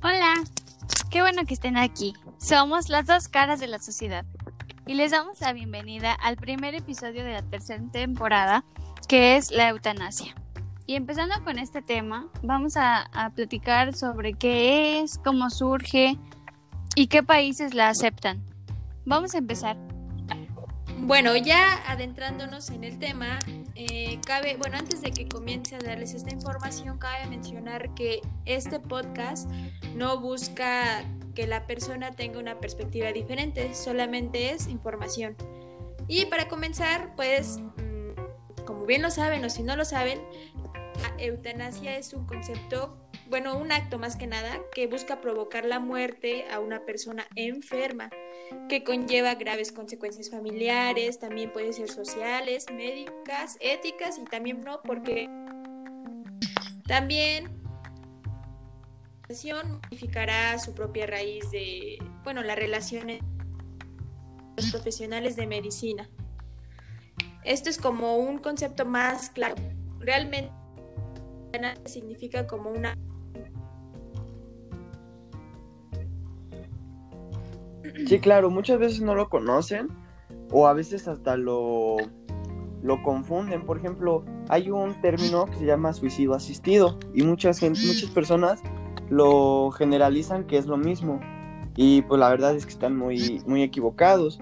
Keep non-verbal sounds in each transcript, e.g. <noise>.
Hola, qué bueno que estén aquí. Somos las dos caras de la sociedad y les damos la bienvenida al primer episodio de la tercera temporada que es la eutanasia. Y empezando con este tema, vamos a, a platicar sobre qué es, cómo surge y qué países la aceptan. Vamos a empezar. Bueno, ya adentrándonos en el tema, eh, cabe, bueno, antes de que comience a darles esta información, cabe mencionar que este podcast no busca que la persona tenga una perspectiva diferente, solamente es información. Y para comenzar, pues, mm, como bien lo saben o si no lo saben, eutanasia es un concepto bueno, un acto más que nada que busca provocar la muerte a una persona enferma, que conlleva graves consecuencias familiares, también puede ser sociales, médicas, éticas y también no, porque también modificará su propia raíz de, bueno, la relación entre los profesionales de medicina. Esto es como un concepto más claro. Realmente significa como una Sí, claro, muchas veces no lo conocen o a veces hasta lo, lo confunden. Por ejemplo, hay un término que se llama suicidio asistido y muchas, muchas personas lo generalizan que es lo mismo. Y pues la verdad es que están muy, muy equivocados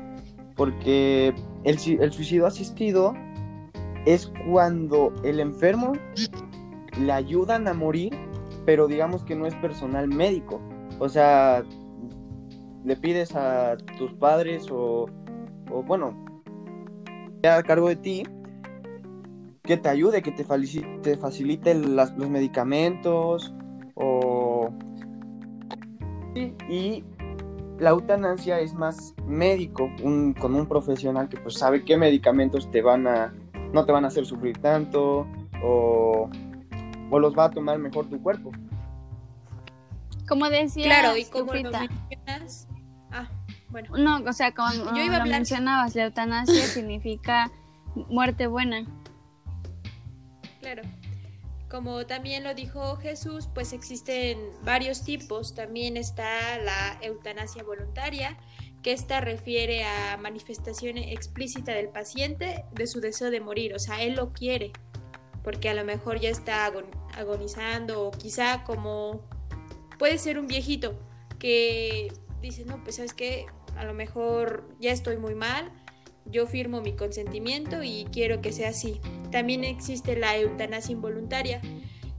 porque el, el suicidio asistido es cuando el enfermo le ayudan a morir, pero digamos que no es personal médico. O sea, le pides a tus padres o, o bueno, a cargo de ti, que te ayude, que te facilite, te facilite los medicamentos o... Y la eutanasia es más médico, un, con un profesional que pues sabe qué medicamentos te van a, no te van a hacer sufrir tanto o, o los va a tomar mejor tu cuerpo. Como decía, claro, y como lo mencionas, bueno. No, o sea, como <laughs> Yo iba lo mencionabas, la eutanasia <laughs> significa muerte buena. Claro. Como también lo dijo Jesús, pues existen varios tipos. También está la eutanasia voluntaria, que esta refiere a manifestación explícita del paciente de su deseo de morir. O sea, él lo quiere, porque a lo mejor ya está agonizando o quizá como puede ser un viejito que dice, no, pues sabes que a lo mejor ya estoy muy mal, yo firmo mi consentimiento y quiero que sea así. También existe la eutanasia involuntaria.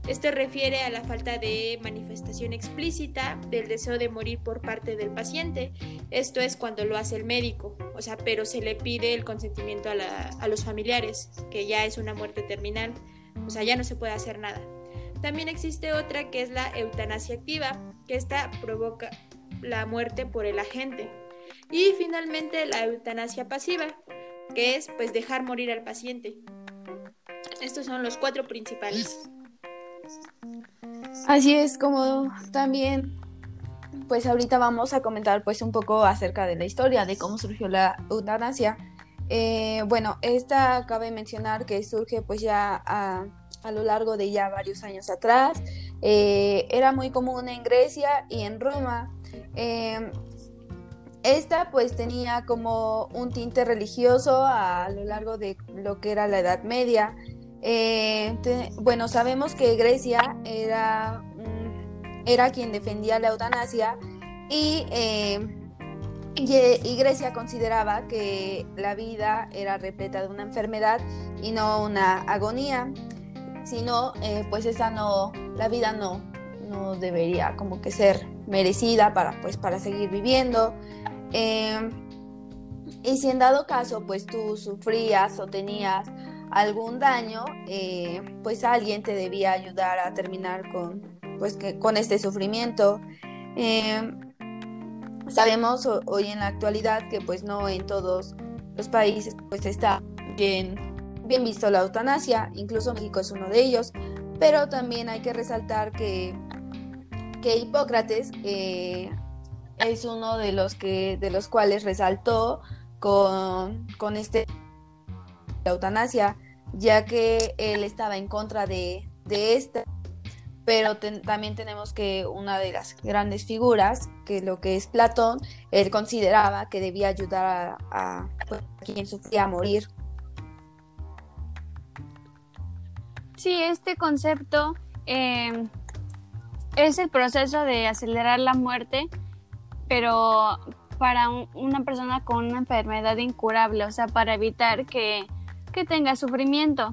Esto refiere a la falta de manifestación explícita del deseo de morir por parte del paciente. Esto es cuando lo hace el médico, o sea, pero se le pide el consentimiento a, a los familiares, que ya es una muerte terminal, o sea, ya no se puede hacer nada. También existe otra que es la eutanasia activa, que esta provoca la muerte por el agente. Y finalmente la eutanasia pasiva, que es pues dejar morir al paciente. Estos son los cuatro principales. Así es como también pues ahorita vamos a comentar pues un poco acerca de la historia de cómo surgió la eutanasia. Eh, bueno, esta cabe mencionar que surge pues ya a, lo largo de ya varios años atrás. Eh, era muy común en Grecia y en Roma. Eh, esta pues tenía como un tinte religioso a lo largo de lo que era la Edad Media. Eh, bueno, sabemos que Grecia era, era quien defendía la eutanasia eh, y, y, Grecia consideraba que la vida era repleta de una enfermedad y no una agonía, sino eh, pues esa no, la vida no, no debería como que ser merecida para, pues, para seguir viviendo. Em, y si en dado caso, pues tú sufrías o tenías algún daño, eh, pues alguien te debía ayudar a terminar con, pues, que, con este sufrimiento. Em, sabemos hoy en la actualidad que pues no en todos los países pues está bien, bien visto la eutanasia, incluso México es uno de ellos, pero también hay que resaltar que, Hipócrates eh, es uno de los que de los cuales resaltó con, con este la eutanasia, ya que él estaba en contra de, de esta, pero también tenemos que una de las grandes figuras, que lo que es Platón, él consideraba que debía ayudar a, pues, quien sufría a morir. Sí, este concepto eh, es el proceso de acelerar la muerte, pero para una persona con una enfermedad incurable, o sea, para evitar que, tenga sufrimiento.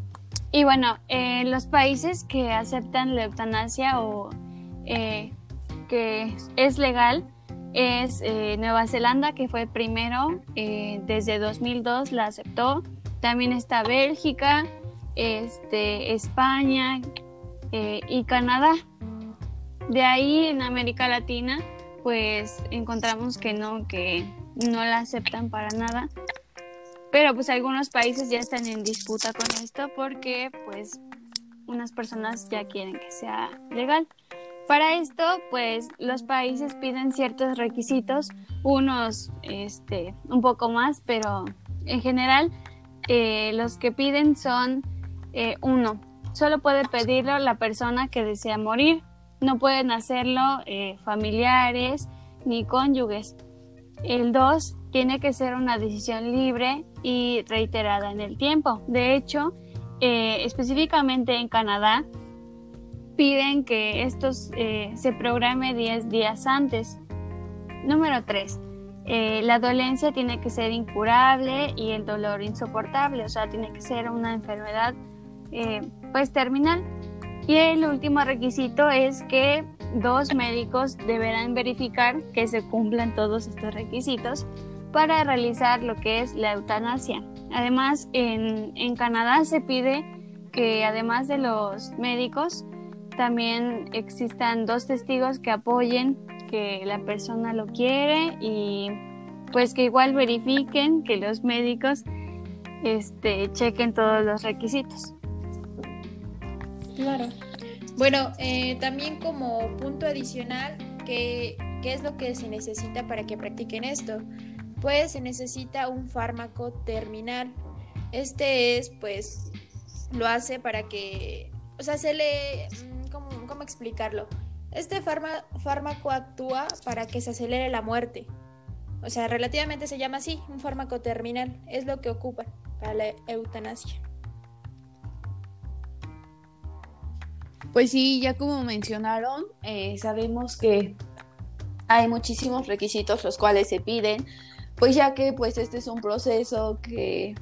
Y bueno, eh, los países que aceptan la eutanasia o eh, que es legal es eh, Nueva Zelanda, que fue el primero, desde 2002 la aceptó. También está Bélgica, este, España y Canadá. De ahí en América Latina, pues encontramos que no, que no la aceptan para nada. Pero pues algunos países ya están en disputa con esto porque pues unas personas ya quieren que sea legal. Para esto, pues los países piden ciertos requisitos, unos este, un poco más, pero en general eh, los que piden son eh, uno, solo puede pedirlo la persona que desea morir. No pueden hacerlo eh, familiares ni cónyuges. El 2 tiene que ser una decisión libre y reiterada en el tiempo. De hecho, eh, específicamente en Canadá, piden que esto eh, se programe 10 días antes. Número 3. la dolencia tiene que ser incurable y el dolor insoportable, o sea, tiene que ser una enfermedad pues terminal. Y el último requisito es que dos médicos deberán verificar que se cumplan todos estos requisitos para realizar lo que es la eutanasia. Además, en, en Canadá se pide que además de los médicos, también existan dos testigos que apoyen que la persona lo quiere y pues que igual verifiquen que los médicos este, chequen todos los requisitos. Claro. Bueno, eh, también como punto adicional, ¿qué, ¿qué es lo que se necesita para que practiquen esto? Pues se necesita un fármaco terminal. Este es, pues, lo hace para que, o sea, se le, ¿cómo, cómo explicarlo? Este fármaco actúa para que se acelere la muerte. O sea, relativamente se llama así, un fármaco terminal. Es lo que ocupa para la eutanasia. Pues sí, ya como mencionaron, eh, sabemos que hay muchísimos requisitos los cuales se piden, pues ya que pues este es un proceso que,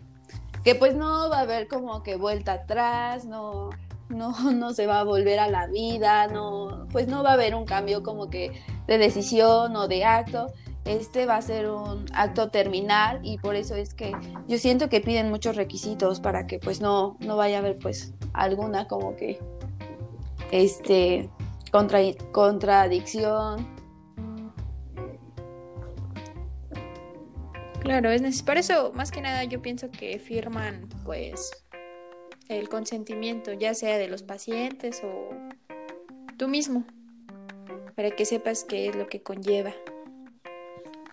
que pues no va a haber como que vuelta atrás, no, no, <laughs> no se va a volver a la vida, no, pues no va a haber un cambio como que de decisión o de acto. Este va a ser un acto terminal y por eso es que yo siento que piden muchos requisitos para que pues no, no vaya a haber pues alguna como que este, contra, contradicción. Claro, es por eso más que nada yo pienso que firman pues el consentimiento, ya sea de los pacientes o tú mismo, para que sepas qué es lo que conlleva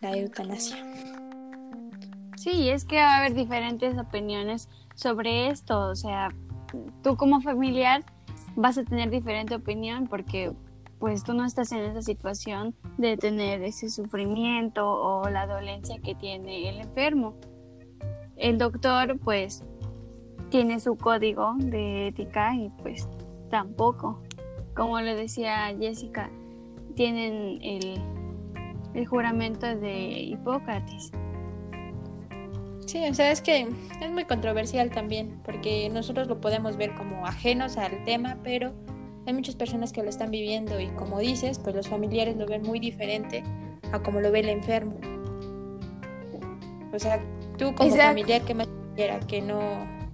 la eutanasia. Sí, es que va a haber diferentes opiniones sobre esto, o sea, tú como familiar vas a tener diferente opinión porque pues tú no estás en esa situación de tener ese sufrimiento o la dolencia que tiene el enfermo. El doctor pues tiene su código de ética y pues tampoco. Como le decía Jessica, tienen el, el juramento de Hipócrates. Sí, o sea, es que es muy controversial también, porque nosotros lo podemos ver como ajenos al tema, pero hay muchas personas que lo están viviendo y como dices, pues los familiares lo ven muy diferente a como lo ve el enfermo. O sea, tú como familiar que más quisiera que no,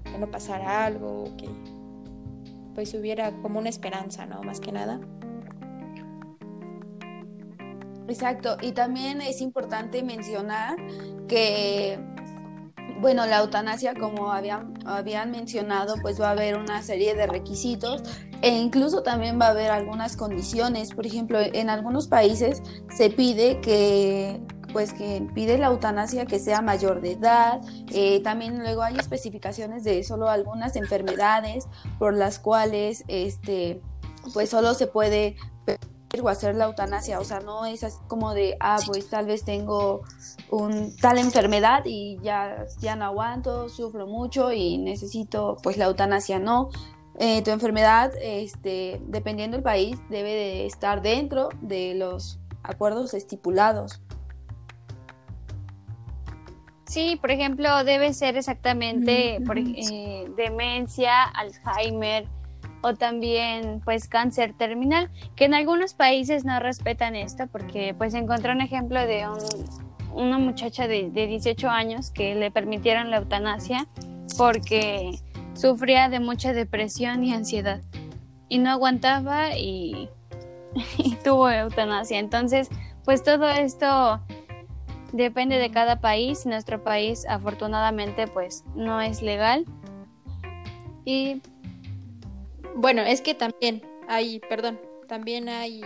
que no pasara algo, que pues hubiera como una esperanza, ¿no? Más que nada. Exacto, y también es importante mencionar que bueno, la eutanasia, como habían, habían mencionado, pues va a haber una serie de requisitos e incluso también va a haber algunas condiciones. Por ejemplo, en algunos países se pide que pues que pide la eutanasia que sea mayor de edad. Eh, también luego hay especificaciones de solo algunas enfermedades por las cuales este pues solo se puede o hacer la eutanasia, o sea, no es así como de, ah, pues tal vez tengo un tal enfermedad y ya, ya no aguanto, sufro mucho y necesito pues la eutanasia, no. Eh, tu enfermedad, este, dependiendo del país, debe de estar dentro de los acuerdos estipulados. Sí, por ejemplo, debe ser exactamente por, eh, demencia, Alzheimer, o también pues cáncer terminal, que en algunos países no respetan esto porque pues encontré un ejemplo de una muchacha de, 18 años que le permitieron la eutanasia porque sufría de mucha depresión y ansiedad y no aguantaba y, <laughs> y tuvo eutanasia. Entonces, pues todo esto depende de cada país. Nuestro país afortunadamente pues no es legal. Y bueno, es que también hay, perdón, también hay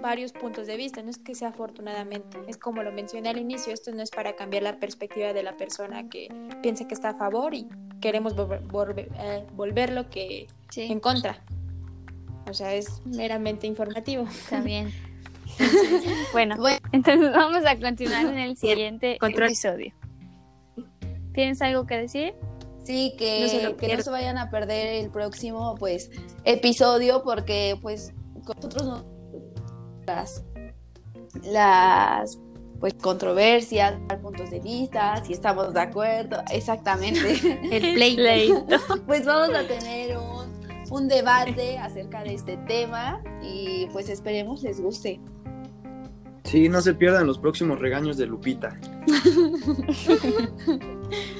varios puntos de vista, no es que sea afortunadamente, es como lo mencioné al inicio, esto no es para cambiar la perspectiva de la persona que piensa que está a favor y queremos eh, volverlo que en contra. O sea, es meramente informativo. También. <laughs> bueno, entonces vamos a continuar en el siguiente episodio. ¿Tienes algo que decir? Sí, que no, se que no se vayan a perder el próximo pues episodio porque pues nosotros no las, las pues controversias, puntos de vista, si estamos de acuerdo, exactamente. <laughs> El play, <laughs> pues vamos a tener un, un debate acerca de este tema y pues esperemos les guste. Sí, no se pierdan los próximos regaños de Lupita. <laughs>